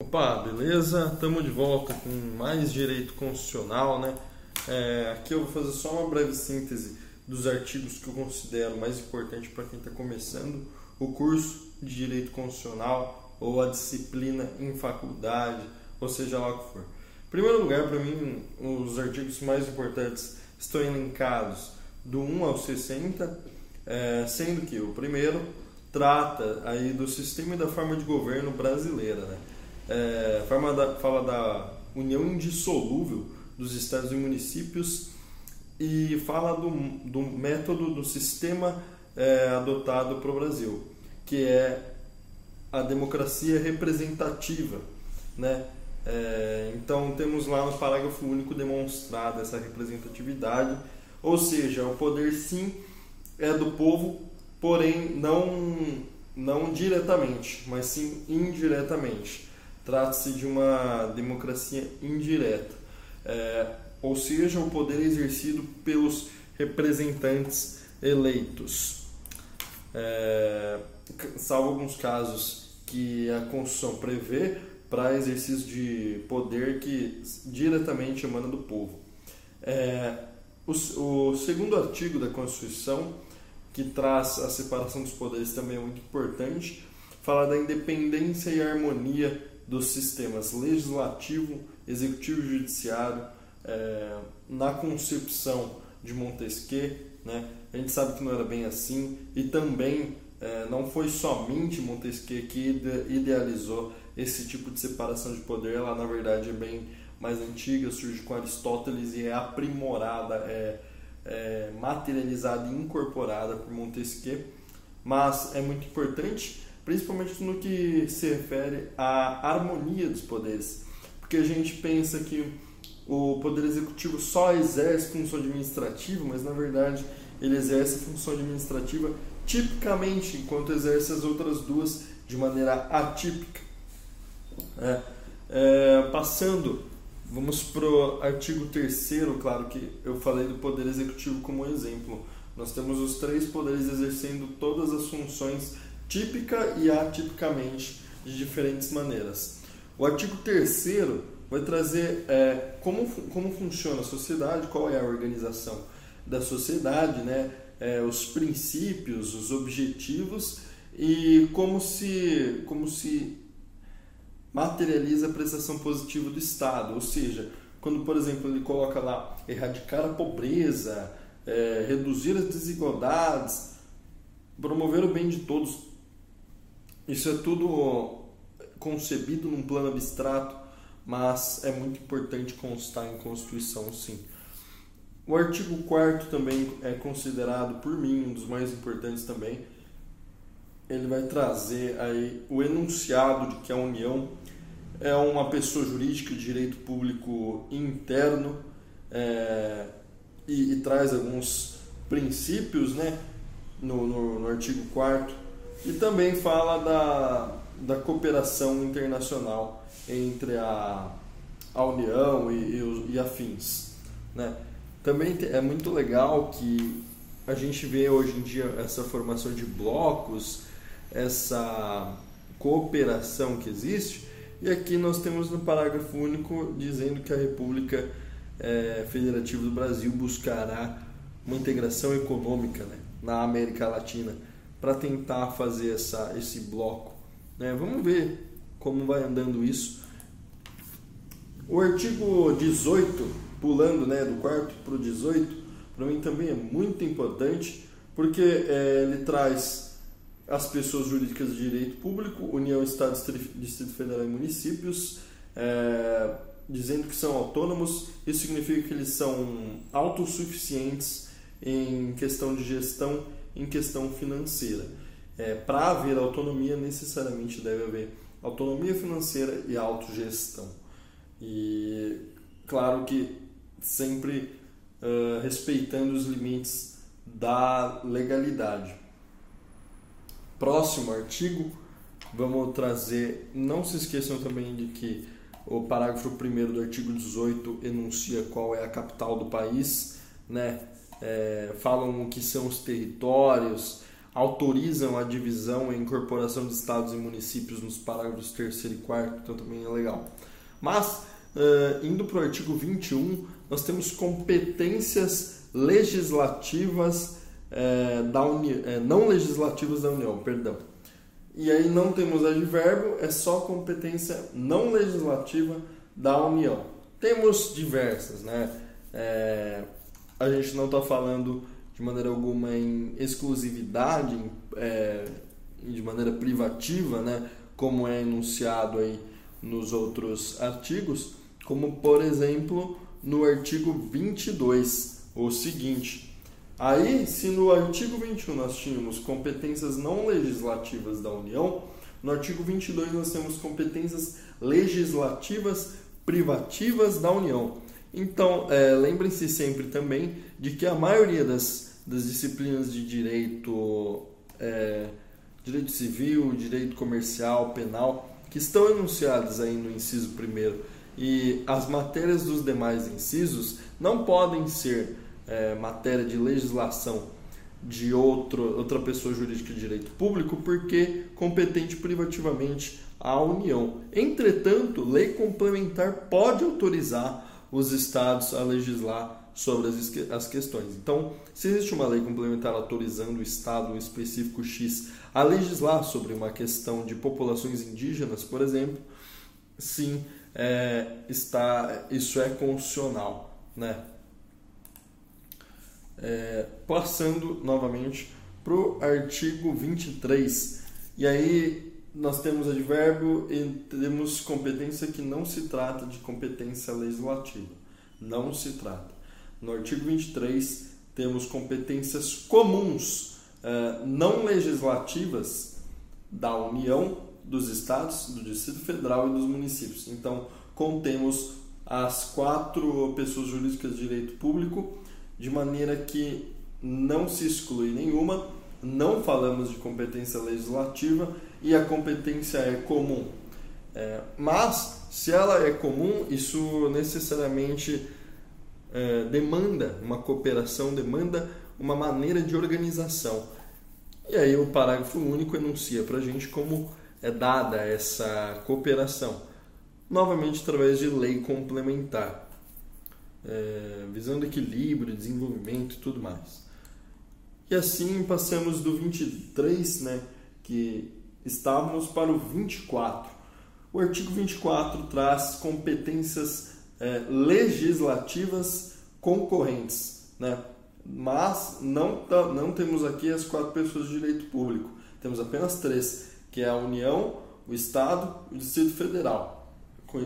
Opa, beleza? Estamos de volta com mais direito constitucional, né? É, aqui eu vou fazer só uma breve síntese dos artigos que eu considero mais importantes para quem está começando o curso de direito constitucional ou a disciplina em faculdade, ou seja lá o que for. Em primeiro lugar, para mim, os artigos mais importantes estão elencados do 1 ao 60, é, sendo que o primeiro trata aí do sistema e da forma de governo brasileira, né? É, forma da, fala da união indissolúvel dos estados e municípios e fala do, do método do sistema é, adotado para o Brasil, que é a democracia representativa, né? É, então temos lá no parágrafo único demonstrada essa representatividade, ou seja, o poder sim é do povo, porém não não diretamente, mas sim indiretamente. Trata-se de uma democracia indireta, é, ou seja, o poder é exercido pelos representantes eleitos. É, salvo alguns casos que a Constituição prevê para exercício de poder que diretamente emana do povo. É, o, o, segundo artigo da Constituição, que traz a separação dos poderes também é muito importante, fala da independência e harmonia dos sistemas legislativo, executivo e judiciário é, na concepção de Montesquieu. Né? A gente sabe que não era bem assim e também é, não foi somente Montesquieu que idealizou esse tipo de separação de poder, ela na verdade é bem mais antiga, surge com Aristóteles e é aprimorada, é, é materializada e incorporada por Montesquieu, mas é muito importante, principalmente no que se refere à harmonia dos poderes, porque a gente pensa que o poder executivo só exerce função administrativa, mas na verdade ele exerce função administrativa tipicamente, enquanto exerce as outras duas de maneira atípica. É, é, passando, vamos para o artigo 3 claro que eu falei do Poder Executivo como exemplo. Nós temos os três poderes exercendo todas as funções típica e atipicamente de diferentes maneiras. O artigo 3 vai trazer é, como, como funciona a sociedade, qual é a organização da sociedade, né? é, os princípios, os objetivos e como se, como se materializa a prestação positiva do Estado. Ou seja, quando, por exemplo, ele coloca lá erradicar a pobreza, é, reduzir as desigualdades, promover o bem de todos. Isso é tudo concebido num plano abstrato, mas é muito importante constar em Constituição, sim. O artigo 4 também é considerado por mim um dos mais importantes também. Ele vai trazer aí o enunciado de que a União é uma pessoa jurídica de direito público interno é, e, e, traz alguns princípios né, no, no, no artigo 4 e também fala da, da cooperação internacional entre a, a União e, e, e afins. Né? Também é muito legal que a gente vê hoje em dia essa formação de blocos, essa cooperação que existe, e aqui nós temos no parágrafo único dizendo que a República é, Federativa do Brasil buscará uma integração econômica né, na América Latina para tentar fazer essa, esse bloco. Né? Vamos ver como vai andando isso. O artigo 18 pulando né, do quarto para o 18, para mim também é muito importante, porque é, ele traz as pessoas jurídicas de direito público, União, Estado, Distrito Federal e municípios, é, dizendo que são autônomos, isso significa que eles são autossuficientes em questão de gestão, em questão financeira. É, Para haver autonomia, necessariamente deve haver autonomia financeira e autogestão. E claro que sempre uh, respeitando os limites da legalidade. Próximo artigo, vamos trazer. Não se esqueçam também de que o parágrafo 1 do artigo 18 enuncia qual é a capital do país, né? É, falam o que são os territórios, autorizam a divisão e incorporação de estados e municípios nos parágrafos 3 e 4, então também é legal. Mas, uh, indo para o artigo 21, nós temos competências legislativas uh, da Uni uh, não legislativas da União, perdão. E aí não temos advérbio, é só competência não legislativa da União. Temos diversas, né? É, a gente não está falando de maneira alguma em exclusividade, em, é, de maneira privativa, né? Como é enunciado aí nos outros artigos, como por exemplo no artigo 22, o seguinte. Aí, se no artigo 21 nós tínhamos competências não legislativas da União, no artigo 22 nós temos competências legislativas privativas da União. Então, é, lembrem-se sempre também de que a maioria das, das disciplinas de direito, é, direito civil, direito comercial, penal, que estão enunciadas aí no inciso primeiro e as matérias dos demais incisos não podem ser é, matéria de legislação de outro, outra pessoa jurídica de direito público porque competente privativamente a União. Entretanto, lei complementar pode autorizar os estados a legislar sobre as, as questões. Então, se existe uma lei complementar autorizando o estado específico X a legislar sobre uma questão de populações indígenas, por exemplo, sim, é, está, isso é constitucional, né? É, passando novamente para o artigo 23. E aí nós temos advérbio e temos competência que não se trata de competência legislativa. Não se trata. No artigo 23, temos competências comuns, eh, não legislativas da União, dos Estados, do Distrito Federal e dos municípios. Então, contemos as quatro pessoas jurídicas de direito público, de maneira que não se exclui nenhuma, não falamos de competência legislativa e a competência é comum. É, mas, se ela é comum, isso necessariamente é, demanda uma cooperação, demanda uma maneira de organização. E aí o parágrafo único enuncia para a gente como é dada essa cooperação, novamente através de lei complementar, é, visando equilíbrio, desenvolvimento e tudo mais. E assim passamos do 23, né, que estávamos para o 24. O artigo 24 traz competências é, legislativas concorrentes, né? mas não, não temos aqui as quatro pessoas de direito público, temos apenas três, que é a União, o Estado e o Distrito Federal,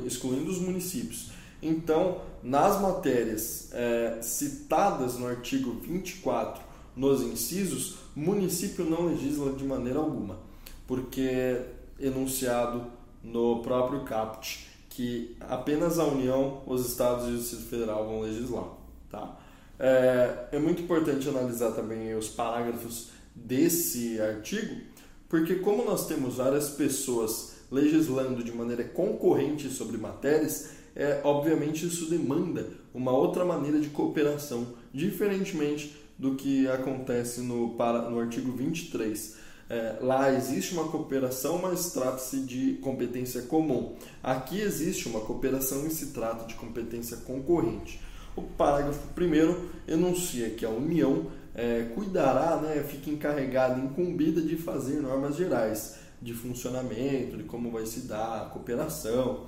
excluindo os municípios. Então, nas matérias é, citadas no artigo 24, nos incisos, município não legisla de maneira alguma porque é enunciado no próprio caput que apenas a União, os Estados e o Distrito Federal vão legislar. Tá? É, é muito importante analisar também os parágrafos desse artigo, porque como nós temos várias pessoas legislando de maneira concorrente sobre matérias, é, obviamente isso demanda uma outra maneira de cooperação, diferentemente do que acontece no, para, no artigo 23 é, lá existe uma cooperação, mas trata-se de competência comum. Aqui existe uma cooperação e se trata de competência concorrente. O parágrafo primeiro enuncia que a União é, cuidará, né, fica encarregada, incumbida de fazer normas gerais de funcionamento, de como vai se dar a cooperação,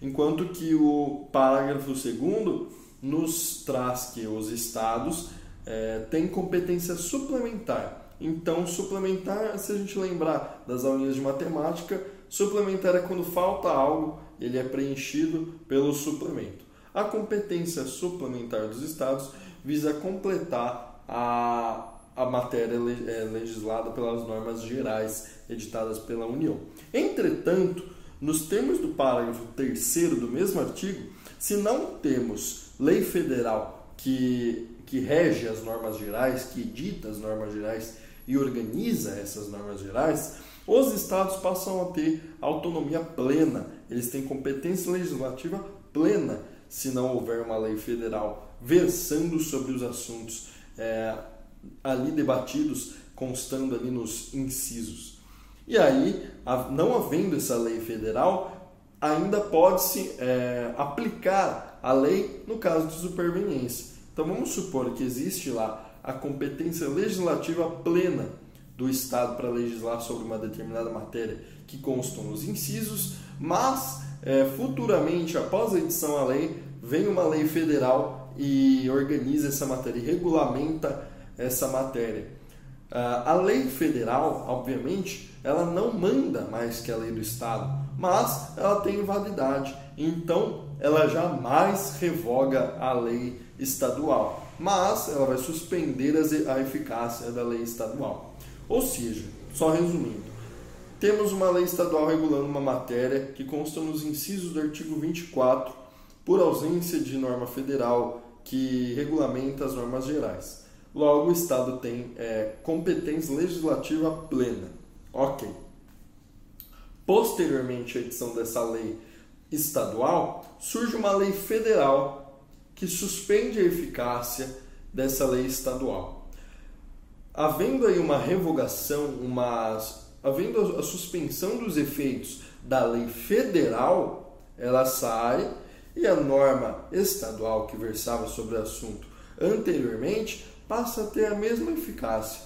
enquanto que o parágrafo segundo nos traz que os estados é, têm competência suplementar então, suplementar, se a gente lembrar das aulinhas de matemática, suplementar é quando falta algo, ele é preenchido pelo suplemento. A competência suplementar dos estados visa completar a, a matéria é, legislada pelas normas gerais editadas pela União. Entretanto, nos termos do parágrafo 3 do mesmo artigo, se não temos lei federal que, que rege as normas gerais, que edita as normas gerais e organiza essas normas gerais, os estados passam a ter autonomia plena, eles têm competência legislativa plena, se não houver uma lei federal versando sobre os assuntos é, ali debatidos constando ali nos incisos. E aí, não havendo essa lei federal, ainda pode-se é, aplicar a lei no caso de superveniência. Então vamos supor que existe lá a competência legislativa plena do Estado para legislar sobre uma determinada matéria que constam nos incisos, mas é, futuramente, após a edição da lei, vem uma lei federal e organiza essa matéria e regulamenta essa matéria. A lei federal, obviamente, ela não manda mais que a lei do Estado, mas ela tem validade. Então, ela jamais revoga a lei estadual, mas ela vai suspender a eficácia da lei estadual. Ou seja, só resumindo, temos uma lei estadual regulando uma matéria que consta nos incisos do artigo 24, por ausência de norma federal que regulamenta as normas gerais. Logo, o Estado tem é, competência legislativa plena. Ok. Posteriormente à edição dessa lei estadual, surge uma lei federal que suspende a eficácia dessa lei estadual. Havendo aí uma revogação, uma, havendo a suspensão dos efeitos da lei federal, ela sai e a norma estadual que versava sobre o assunto anteriormente passa a ter a mesma eficácia.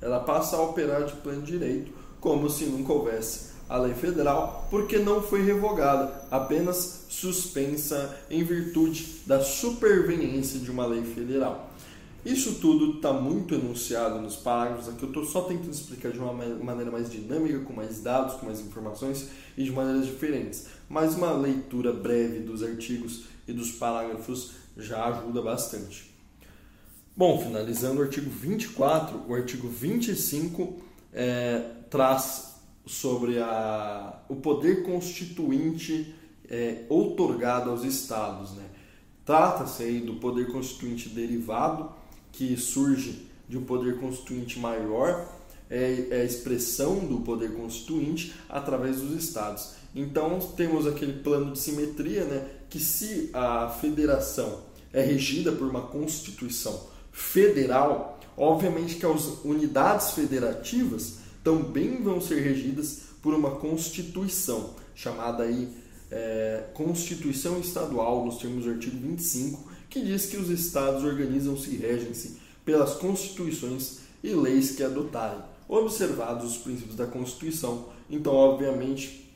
Ela passa a operar de pleno direito, como se nunca houvesse a lei federal, porque não foi revogada, apenas suspensa em virtude da superveniência de uma lei federal. Isso tudo está muito enunciado nos parágrafos, aqui eu estou só tentando explicar de uma maneira mais dinâmica, com mais dados, com mais informações e de maneiras diferentes. Mas uma leitura breve dos artigos e dos parágrafos já ajuda bastante. Bom, finalizando o artigo 24, o artigo 25 é, traz sobre a, o poder constituinte é, outorgado aos estados. Né? Trata-se aí do poder constituinte derivado, que surge de um poder constituinte maior, é, é a expressão do poder constituinte através dos estados. Então temos aquele plano de simetria, né, que se a federação é regida por uma constituição federal, obviamente que as unidades federativas também vão ser regidas por uma constituição, chamada aí é, Constituição Estadual, nos termos do artigo 25, que diz que os estados organizam-se e regem-se pelas constituições e leis que adotarem, observados os princípios da Constituição. Então, obviamente,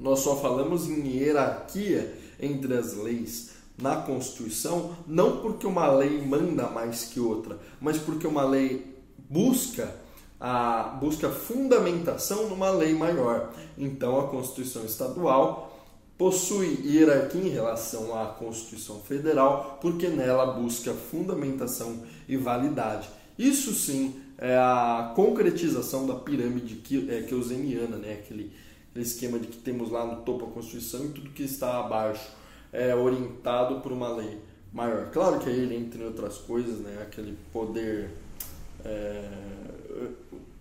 nós só falamos em hierarquia entre as leis, na Constituição, não porque uma lei manda mais que outra, mas porque uma lei busca a busca fundamentação numa lei maior. Então a Constituição estadual possui hierarquia em relação à Constituição federal, porque nela busca fundamentação e validade. Isso sim é a concretização da pirâmide é, keuseniana, né? aquele, aquele esquema de que temos lá no topo a Constituição e tudo que está abaixo é orientado por uma lei maior. Claro que ele, entre outras coisas, né, aquele poder é,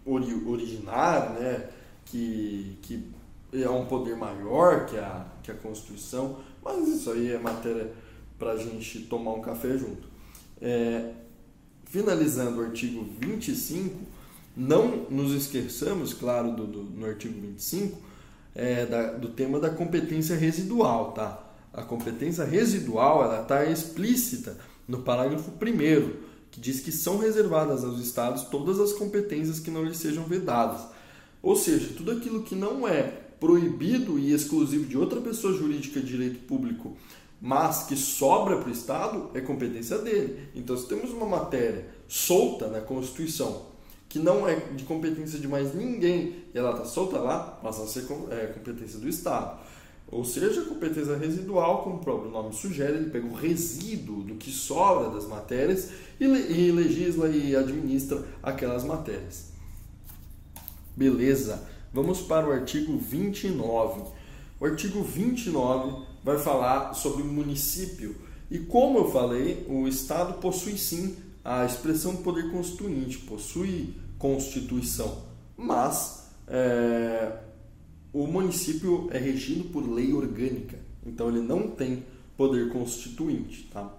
ori originário, né, que, que é um poder maior que a, que a Constituição, mas isso aí é matéria para a gente tomar um café junto. É, finalizando o artigo 25, não nos esqueçamos, claro, do, do no artigo 25, é, da, do tema da competência residual, tá? a competência residual ela está explícita no parágrafo 1 que diz que são reservadas aos estados todas as competências que não lhes sejam vedadas. Ou seja, tudo aquilo que não é proibido e exclusivo de outra pessoa jurídica de direito público, mas que sobra para o Estado, é competência dele. Então, se temos uma matéria solta na Constituição, que não é de competência de mais ninguém, e ela está solta lá, passa a ser é, competência do Estado. Ou seja, a competência residual, como o próprio nome sugere, ele pega o resíduo do que sobra das matérias e, e legisla e administra aquelas matérias. Beleza, vamos para o artigo 29. O artigo 29 vai falar sobre o município. E como eu falei, o Estado possui sim a expressão poder constituinte, possui constituição, mas é, o município é regido por lei orgânica, então ele não tem poder constituinte. Tá?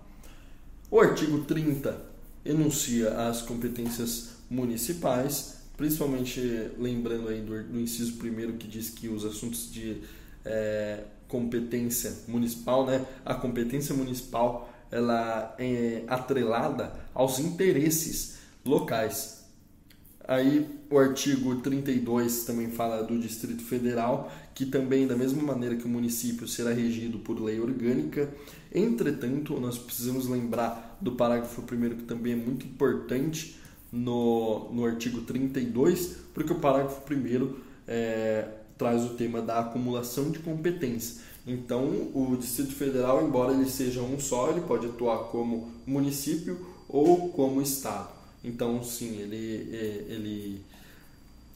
O artigo 30 enuncia as competências municipais, principalmente lembrando aí do, do inciso primeiro que diz que os assuntos de é, competência municipal, né, a competência municipal ela é atrelada aos interesses locais. Aí o artigo 32 também fala do Distrito Federal, que também, da mesma maneira que o município será regido por lei orgânica. Entretanto, nós precisamos lembrar do parágrafo 1 que também é muito importante no, no artigo 32, porque o parágrafo 1 é, traz o tema da acumulação de competência. Então, o Distrito Federal, embora ele seja um só, ele pode atuar como município ou como estado. Então, sim, ele, é, ele,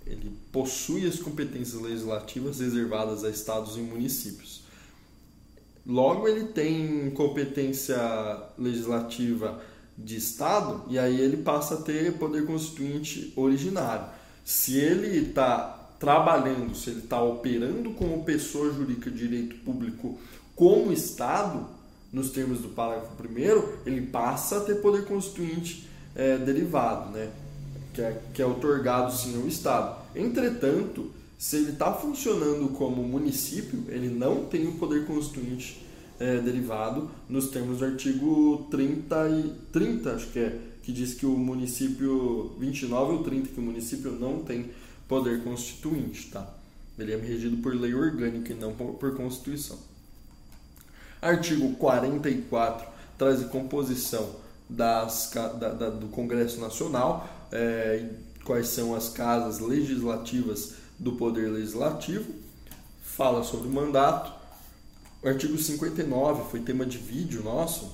ele possui as competências legislativas reservadas a estados e municípios. Logo, ele tem competência legislativa de estado e aí ele passa a ter poder constituinte originário. Se ele está trabalhando, se ele está operando como pessoa jurídica de direito público como Estado, nos termos do parágrafo 1, ele passa a ter poder constituinte é, derivado, né? que, é, que é otorgado sim ao Estado. Entretanto, se ele está funcionando como município, ele não tem o poder constituinte é, derivado nos termos do artigo 30, e, 30, acho que é, que diz que o município 29 ou 30, que o município não tem poder constituinte, tá? Ele é regido por lei orgânica e não por, Constituição. Artigo 44 traz a composição das, da, da, do Congresso Nacional, é, quais são as casas legislativas do Poder Legislativo, fala sobre o mandato. O artigo 59 foi tema de vídeo nosso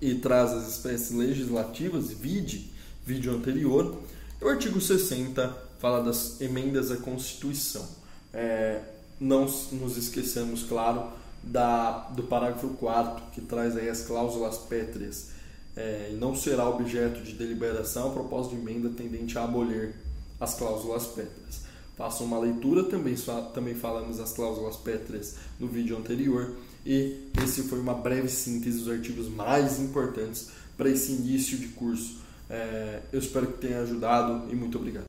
e traz as espécies legislativas, vide, vídeo anterior. E o artigo 60 fala das emendas à Constituição. É, não nos esqueçamos, claro, da, do parágrafo 4 que traz aí as cláusulas pétreas é, e não será objeto de deliberação a propósito de emenda tendente a abolir as cláusulas pétreas. Façam uma leitura, também, também falamos das cláusulas pétreas no vídeo anterior e esse foi uma breve síntese dos artigos mais importantes para esse início de curso. É, eu espero que tenha ajudado e muito obrigado.